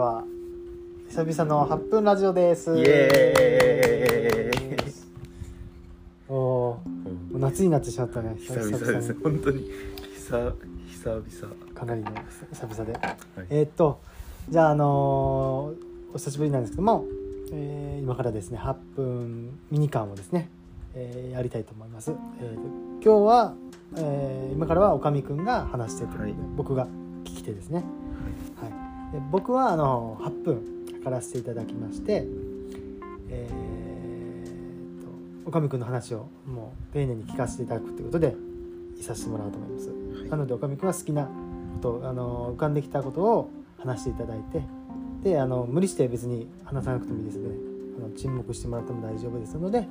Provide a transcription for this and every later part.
は久々の8分ラジオです。イエーイ。おおー夏になってしまったね。久々です。に。本当に。久久々。かなりの久々で。はい。えーっとじゃああのーお久しぶりなんですけども、えー今からですね8分ミニカンをですね、えーやりたいと思います、えーと今日は、えー今からはおかみくんが話してということで、はい。僕が聞き手ですね。はい、で僕はあの8分測らせていただきましてえー、とおかみくんの話をもう丁寧に聞かせていただくということでいさせてもらおうと思います、はい。なのでおかみくんは好きなことあの浮かんできたことを話していただいてであの無理して別に話さなくてもいいですのであの沈黙してもらっても大丈夫ですので、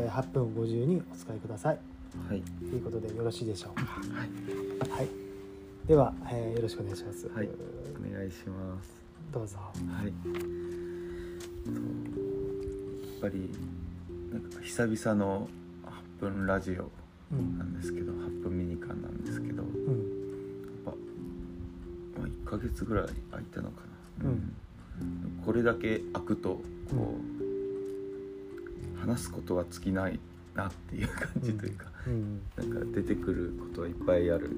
えー8分50にお使いください。はい。ということでよろしいでしょうはい。かはいでは、えーよろしくお願いします、はい。お願いします。どうぞ。はい。やっぱりなんか久々の8分ラジオうん。なんですけど8分ミニカンなんですけどやっうんぱ、まあ、1ヶ月ぐらい空いたのかな、うん。これだけ空くとこう、話すことは尽きないなっていう感じというか、うん。なんか出てくることはいっぱいある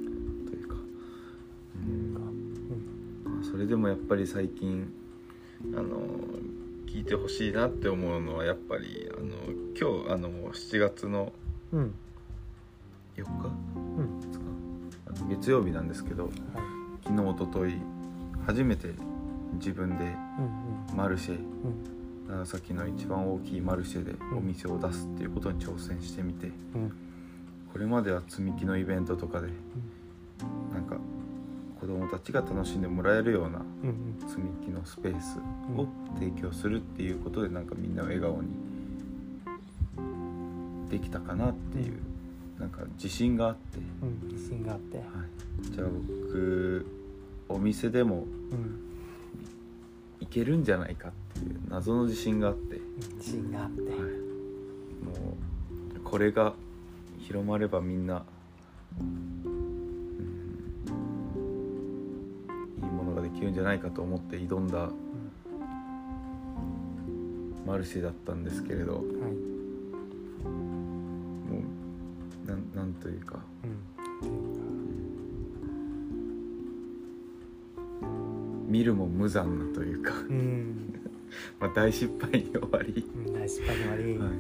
れでもやっぱり最近あの聞いてほしいなって思うのはやっぱりあの今日あの7月のうん。4日？うん。ですかあの月曜日なんですけどはい昨日一昨日初めて自分でうんマルシェうん。長崎の一番大きいマルシェでお店を出すっていうことに挑戦してみてうん。これまでは積み木のイベントとかでなんか子供たちが楽しんでもらえるようなうん積み木のスペースを提供するっていうことでなんかみんなを笑顔にできたかなっていうなんか自信があって、うん自信があって。はい、じゃあ僕お店でもうん。いけるんじゃないかっていう謎の自信があって、はい、自信があって。もうこれが広まればみんな、きるんじゃないかと思って挑んだマルシェだったんですけれどもはい。うなんなんというか見るも無残なというか、うん。う んまあ、大失敗に終わり。うん大失敗に終わり。はい、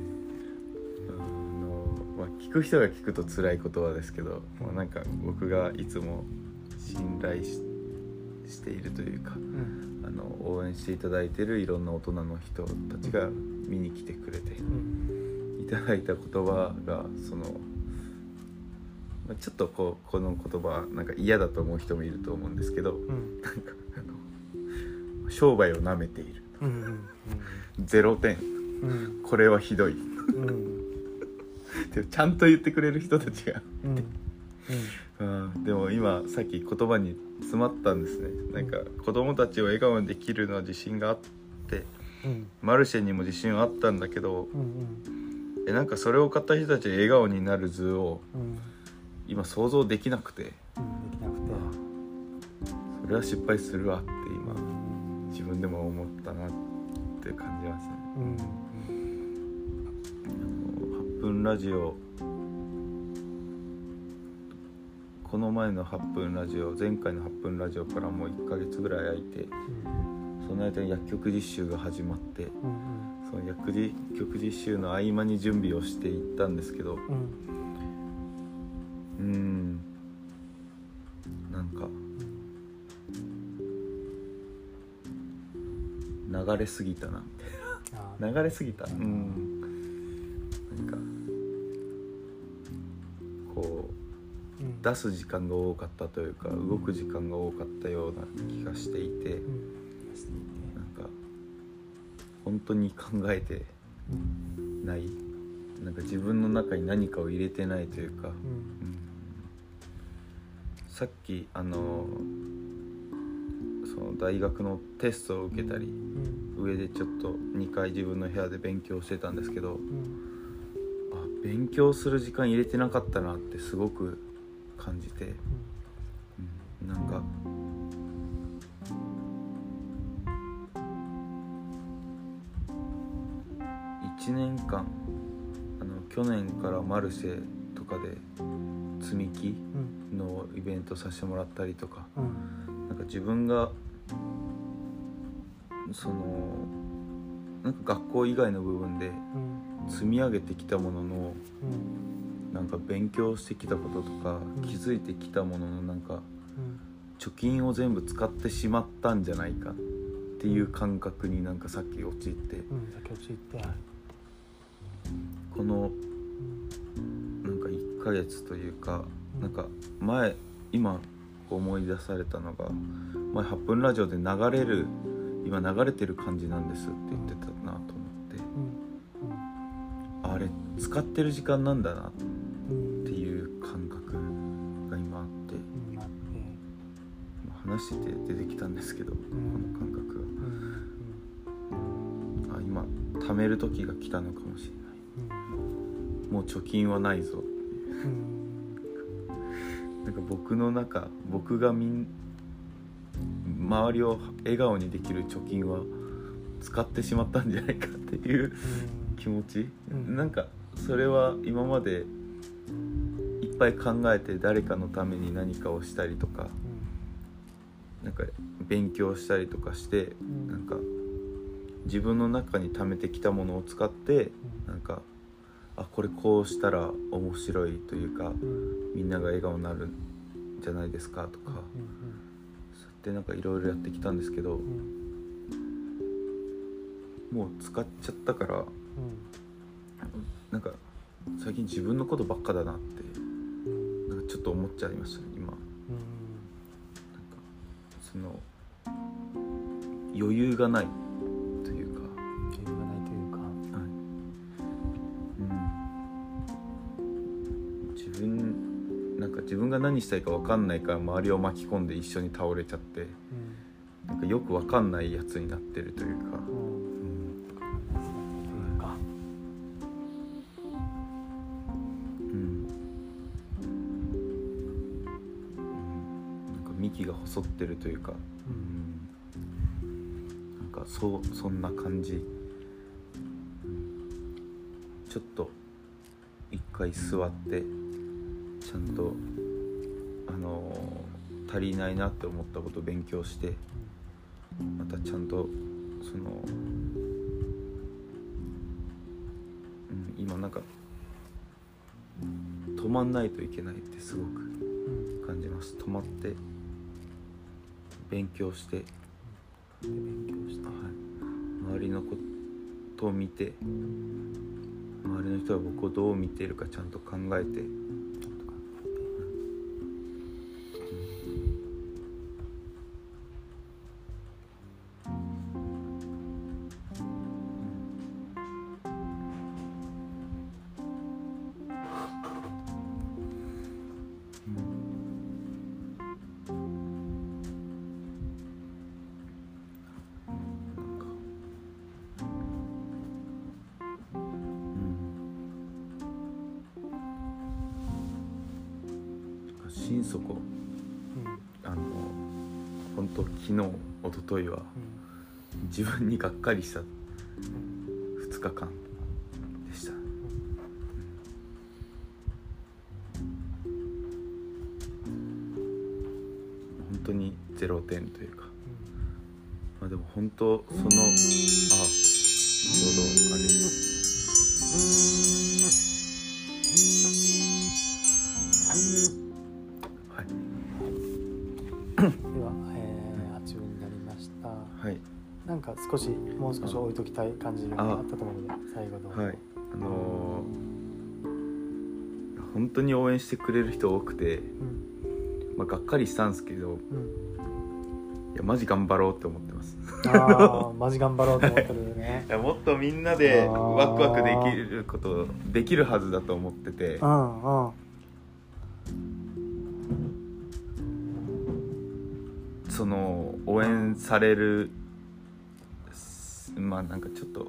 あのまあ、聞く人が聞くと辛い言葉ですけど、まあ、なんか僕がいつも信頼ししているというかうん。あの応援していただいてるいろんな大人の人たちが見に来てくれてうん。いただいた言葉がその、まあ、ちょっとこうこの言葉なんか嫌だと思う人もいると思うんですけどうん。なんかあの商売をなめている。うん0点うん。うん。これはひどい。うん。ちゃんと言ってくれる人たちがうんうん。でも今さっき言葉に詰まったんですね。なんか子供たちを笑顔にできるのは自信があってうん。マルシェにも自信はあったんだけどうんえなんかそれを買った人たちが笑顔になる図をうん。今想像できなくて。うんできなくて。それは失敗するわってう今ん。自分でも思ったなって感じますね。うん。あの8分ラジオこの前の8分ラジオ前回の8分ラジオからもう1ヶ月ぐらい空いてその間に薬局実習が始まってうんその薬事局実習の合間に準備をしていったんですけどうん。なんか流れすぎたな。流れすぎた。うん。なん。か出す時間が多かったというか動く時間が多かったような気がしていてうん。なんか本当に考えてうんない。なんか自分の中に何かを入れてないというか、さっきあのその大学のテストを受けたりうん。上でちょっと2回自分の部屋で勉強してたんですけどうん。あ勉強する時間入れてなかったなってすごく感じて、うん、なんか。1年間あの去年からマルシェとかで積み木のイベントさせてもらったりとか、うん、なんか自分がそのなんか学校以外の部分で積み上げてきたものの、なんか勉強してきたこととかうん。気づいてきたもののなんかうん。貯金を全部使ってしまったんじゃないかっていう感覚になんかさっき陥ってうん先ほど言ってはい。このうん。なんか1ヶ月というかうん。なんか前今思い出されたのが前8分ラジオで流れる今流れてる感じなんですって言ってたなと思って。うん。あれ使ってる時間なんだなっう話してて出てきたんですけどこの感覚うんがあ今貯める時が来たのかもしれない。もう貯金はないぞう。なんか僕の中僕がみん周りを笑顔にできる貯金は使ってしまったんじゃないかっていう気持ち、うん。なんかそれは今までいっぱい考えて誰かのために何かをしたりとかなんか勉強したりとかしてうん。なんか自分の中に貯めてきたものを使ってなんかあこれこうしたら面白いというかうん。みんなが笑顔になるんじゃないですかとか、そうやってなんかいろいろやってきたんですけどうん。うんもう使っちゃったからなんか最近自分のことばっかだなってうんなんかちょっと思っちゃいましたね余裕がない。というか、余裕がないというか。うん、自分なんか自分が何したいか分かんないから周りを巻き込んで一緒に倒れちゃってうん。なんかよく分かんないやつになってるというか、うん。幹が細ってるというか、うんかそうそんな感じ、ちょっと一回座ってちゃんとあの足りないなって思ったこと勉強してまたちゃんとその、うん、今なんか止まんないといけないってすごく感じます。止まって勉強して、勉強して周りのことを見て周りの人は僕をどう見ているかちゃんと考えて心。底うんあの本当昨日一昨日はうん自分にがっかりした2日間でした。本当に0点というかまあでも本当そのあちょうどあれか少しもう少し置いときたい感じがあったと思うので最後どうぞはい。あのー本当に応援してくれる人多くて、うん。まあ、がっかりしたんですけどうん。いやマジ頑張ろうって思ってます。ああマジ頑張ろうと思ってるね。いやもっとみんなでワクワクできることできるはずだと思ってて。うんうん。その応援されるすまあなんかちょっと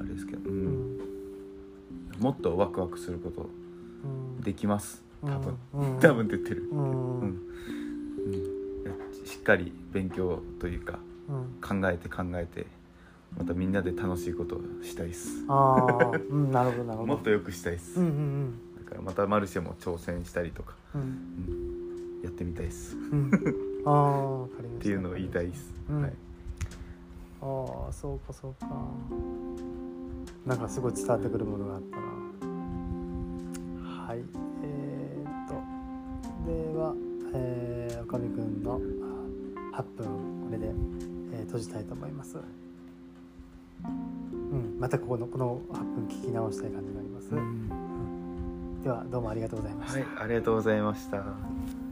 あれですけど、ううん。んもっとワクワクすることうん。できます。多分、うん。多分って言ってる、うん。うん。うん。うんしっかり勉強というかうん。考えて考えてまたみんなで楽しいことをしたいっす。ああ。うん。なるほどなるほど。もっと良くしたいっす、うんうん。だからまたマルシェも挑戦したりとか、うん。うん。やってみたいっす。うん。ああわかりました。っていうのを言いたいっす、うん。はい、ああそうかそうか。なんかすごい伝わってくるものがあったな。はいえー、っと。では、えー、おかみくんのあ8分これで、えー閉じたいと思います。うんまたここのこの8分聞き直したい感じになります、ではどうもありがとうございました、はい、ありがとうございました